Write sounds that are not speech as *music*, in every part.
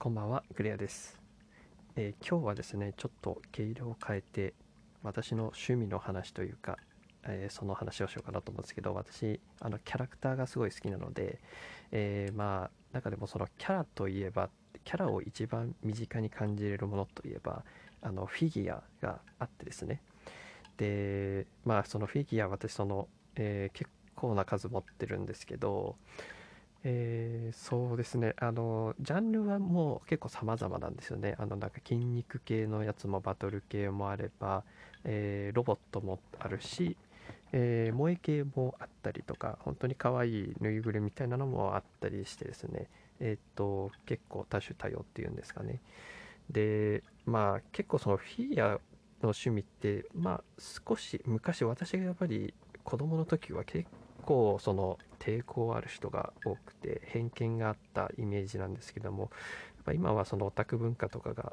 こんばんは、グレアです、えー今日はですね、ちょっと毛色を変えて、私の趣味の話というか、えーその話をしようかなと思うんですけど、私、あのキャラクターがすごい好きなので、えーまあ、中でもそのキャラといえば、キャラを一番身近に感じれるものといえば、あのフィギュアがあってですね、で、まあ、そのフィギュア、私、その、え結構な数持ってるんですけど、えーそうですね。あのジャンルはもう結構様々なんですよね。あのなんか筋肉系のやつもバトル系もあれば、えーロボットもあるし、えー萌え系もあったりとか本当に可愛いぬいぐるみみたいなのもあったりしてですね。えっと結構多種多様っていうんですかね。でまあ結構そのフィギュアの趣味ってまあ少し昔私がやっぱり子供の時は結構その抵抗ある人が多くて偏見があったイメージなんですけどもやっぱ今はそのオタク文化とかが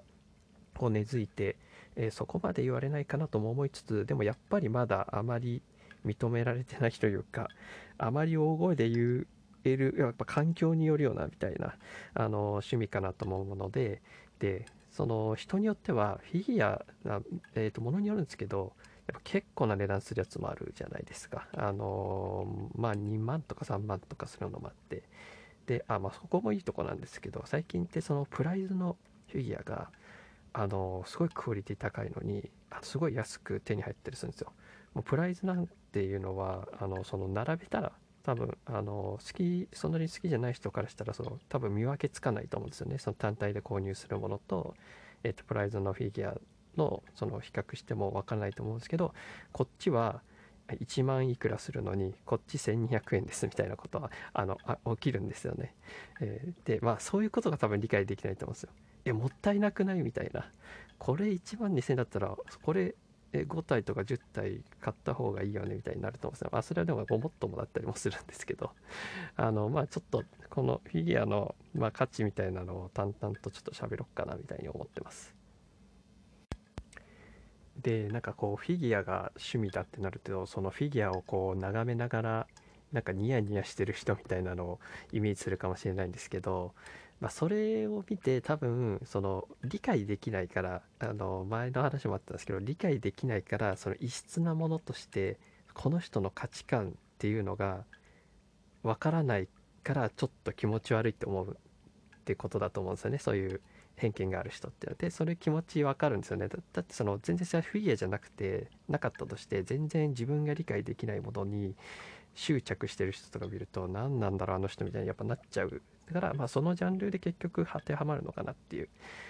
こう根付いて、えーそこまで言われないかなとも思いつつでもやっぱりまだあまり認められてないというかあまり大声で言えるやっぱ環境によるようなみたいなあの趣味かなと思うのででその人によってはフィギュア、えー、とものによるんですけどやっぱ結構な値段するやつもあるじゃないですか。あのーまあ2万とか3万とかするのもあって。で、あ、まあそこもいいとこなんですけど、最近ってそのプライズのフィギュアが、あのーすごいクオリティ高いのに、すごい安く手に入ったりするんですよ。もうプライズなんていうのは、あの、その並べたら、多分、あの好き、そんなに好きじゃない人からしたら、その、多分見分けつかないと思うんですよね。その単体で購入するものと、えっ、と、プライズのフィギュアのその比較しても分からないと思うんですけどこっちは1万いくらするのにこっち1200円ですみたいなことはあのあ起きるんですよね。えーでまあそういうことが多分理解できないと思うんですよ。えもったいなくないみたいなこれ1万2000円だったらこれ5体とか10体買った方がいいよねみたいになると思うんですよ。まあそれはでもごもっともだったりもするんですけど *laughs* あのまあちょっとこのフィギュアの、まあ、価値みたいなのを淡々とちょっと喋ろっかなみたいに思ってます。でなんかこうフィギュアが趣味だってなるとそのフィギュアをこう眺めながらなんかニヤニヤしてる人みたいなのをイメージするかもしれないんですけど、まあ、それを見て多分その理解できないからあの前の話もあったんですけど理解できないからその異質なものとしてこの人の価値観っていうのがわからないからちょっと気持ち悪いって思うってことだと思うんですよね。そういう偏見がある人ってでそれ気持ちわかるんですよね。だってその全然それはフィギュアじゃなくてなかったとして全然自分が理解できないものに執着してる人とか見ると何なんだろうあの人みたいにやっぱなっちゃう。だからまあそのジャンルで結局当てはまるのかなっていう。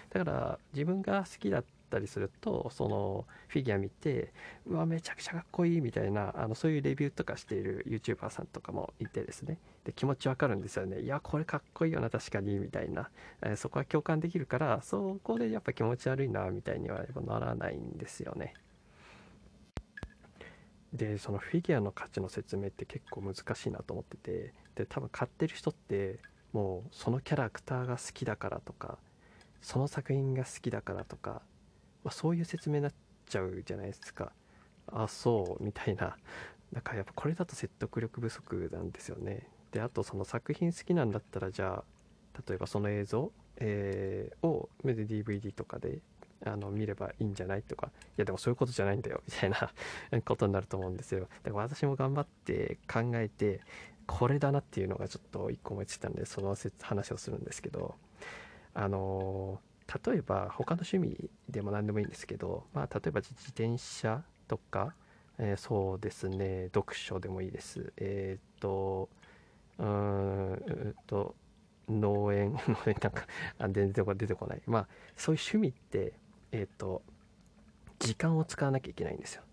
だから自分が好きだったりするとそのフィギュア見てうわめちゃくちゃかっこいいみたいなあのそういうレビューとかしている YouTuber さんとかもいてですね。で気持ちわかるんですよね。いやこれかっこいいよな確かにみたいな、えーそこは共感できるからそこでやっぱ気持ち悪いなみたいにはならないんですよね。でそのフィギュアの価値の説明って結構難しいなと思っててで多分買ってる人ってもうそのキャラクターが好きだからとかその作品が好きだからとか、まあ、そういう説明になっちゃうじゃないですか。あそうみたいな。*laughs* なんかやっぱこれだと説得力不足なんですよね。であとその作品好きなんだったらじゃあ例えばその映像、えーを DVD とかであの見ればいいんじゃないとか。いやでもそういうことじゃないんだよ。みたいな。*laughs* ことになると思うんですよ。だから私も頑張って考えてこれだなっていうのがちょっと一個思いついたんでその話をするんですけど。あの例えば他の趣味でも何でもいいんですけど、まあ、例えば自転車とか、えーそうですね読書でもいいです。えっとうんえーと *laughs* 農園なんかあ全然出てこない。まあそういう趣味ってえーっと時間を使わなきゃいけないんですよ。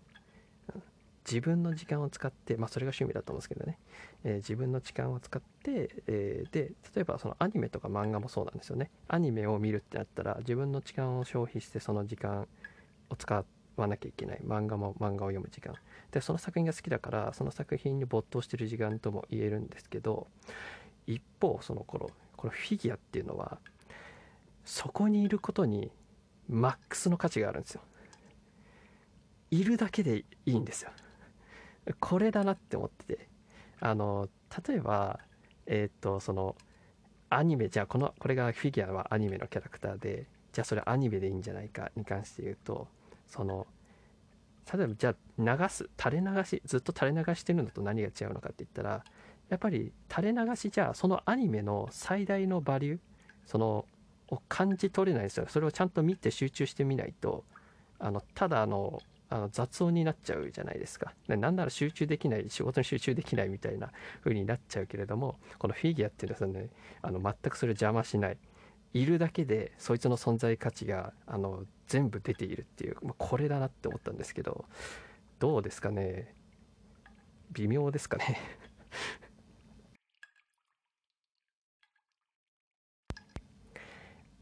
自分の時間を使ってまあそれが趣味だと思うんですけどね、えー自分の時間を使って、えーで例えばそのアニメとか漫画もそうなんですよね。アニメを見るってなったら自分の時間を消費してその時間を使わなきゃいけない。漫画も漫画を読む時間。でその作品が好きだからその作品に没頭してる時間とも言えるんですけど一方その頃このフィギュアっていうのはそこにいることにマックスの価値があるんですよ。いるだけでいいんですよ。これだなって思ってて。あの例えばえっ、とそのアニメじゃあこのこれがフィギュアはアニメのキャラクターでじゃあそれアニメでいいんじゃないかに関して言うとその例えばじゃあ流す垂れ流しずっと垂れ流してるのと何が違うのかって言ったらやっぱり垂れ流しじゃあそのアニメの最大のバリューそのを感じ取れないんですよ。それをちゃんと見て集中してみないとあのただあのあの雑音になっちゃうじゃないですか。なんなら集中できない、仕事に集中できないみたいな風になっちゃうけれども、このフィギュアっていうのはね、あの全くそれ邪魔しない。いるだけでそいつの存在価値があの全部出ているっていう、まあ、これだなって思ったんですけど、どうですかね？微妙ですかね？*laughs*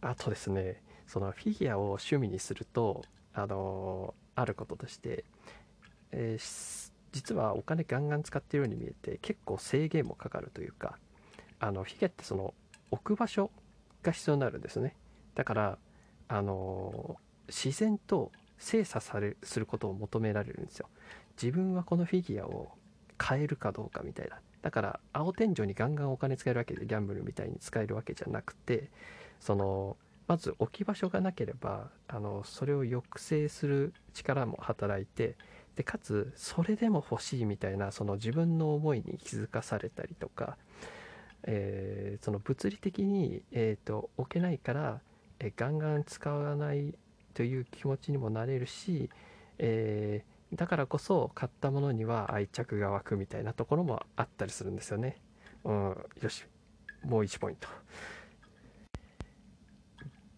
あとですねそのフィギュアを趣味にするとあのあることとして、えー、実はお金ガンガン使ってるように見えて結構制限もかかるというかあのフィギュアってその置く場所が必要になるんですね。だからあの自然と精査されすることを求められるんですよ。自分はこのフィギュアを買えるかどうかみたいな。だから青天井にガンガンお金使えるわけでギャンブルみたいに使えるわけじゃなくてそのまず置き場所がなければあのそれを抑制する力も働いてでかつそれでも欲しいみたいなその自分の思いに気づかされたりとか、えー、その物理的に、えーと、置けないから、えー、ガンガン使わないという気持ちにもなれるし、えー、だからこそ買ったものには愛着が湧くみたいなところもあったりするんですよね。うん、よしもう1ポイント。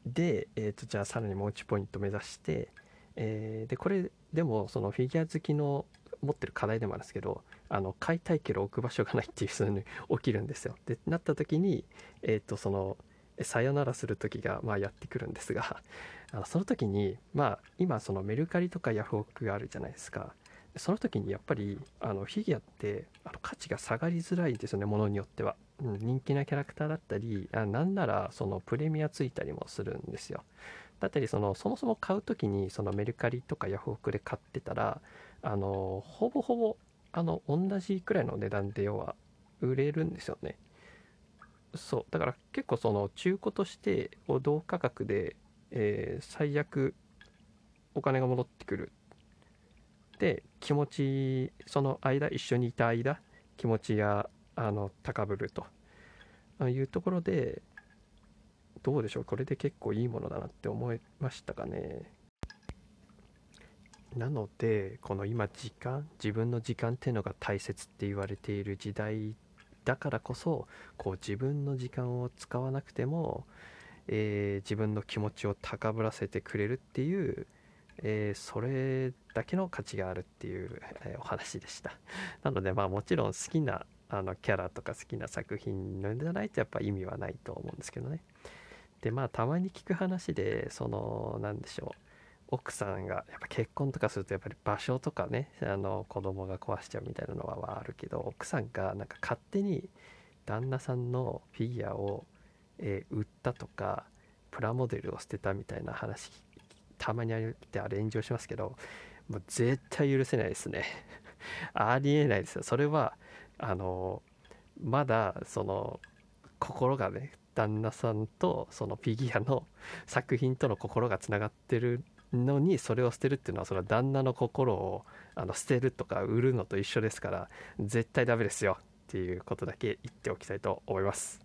で、えー、とじゃあさらにもう1ポイント目指して、えー、でこれでもそのフィギュア好きの持ってる課題でもあるんですけどあの買いたいけど置く場所がないっていう人に *laughs* 起きるんですよ。でなった時に、えー、とそのさよならする時がまあやってくるんですがあのその時にまあ今そのメルカリとかヤフオクがあるじゃないですか。その時にやっぱりあのフィギュアってあの価値が下がりづらいんですよねものによっては。人気なキャラクターだったりあなんならそのプレミアついたりもするんですよ。だったりそのそもそも買う時にそのメルカリとかヤフオクで買ってたらあのほぼほぼあの同じくらいの値段で要は売れるんですよね。そう。だから結構その中古として同価格で、えー、最悪お金が戻ってくる。で気持ちその間一緒にいた間気持ちがあの高ぶると。いうところでどうでしょう？これで結構いいものだなって思いましたかね？なのでこの今時間自分の時間っていうのが大切って言われている時代だからこそこう自分の時間を使わなくても、えー、自分の気持ちを高ぶらせてくれるっていう、えー、それだけの価値があるっていう、えー、お話でした。なのでまあもちろん好きなあのキャラとか好きな作品のじゃないとやっぱ意味はないと思うんですけどね。でまあたまに聞く話でその何でしょう。奥さんがやっぱ結婚とかするとやっぱり場所とかねあの子供が壊しちゃうみたいなのはあるけど奥さんがなんか勝手に旦那さんのフィギュアを、えー、売ったとかプラモデルを捨てたみたいな話たまにあってあれ炎上しますけどもう絶対許せないですね。*laughs* ありえないですよ。それはあのまだその心がね旦那さんとそのフィギュアの作品との心がつながってるのにそれを捨てるっていうのはその旦那の心をあの捨てるとか売るのと一緒ですから絶対ダメですよっていうことだけ言っておきたいと思います。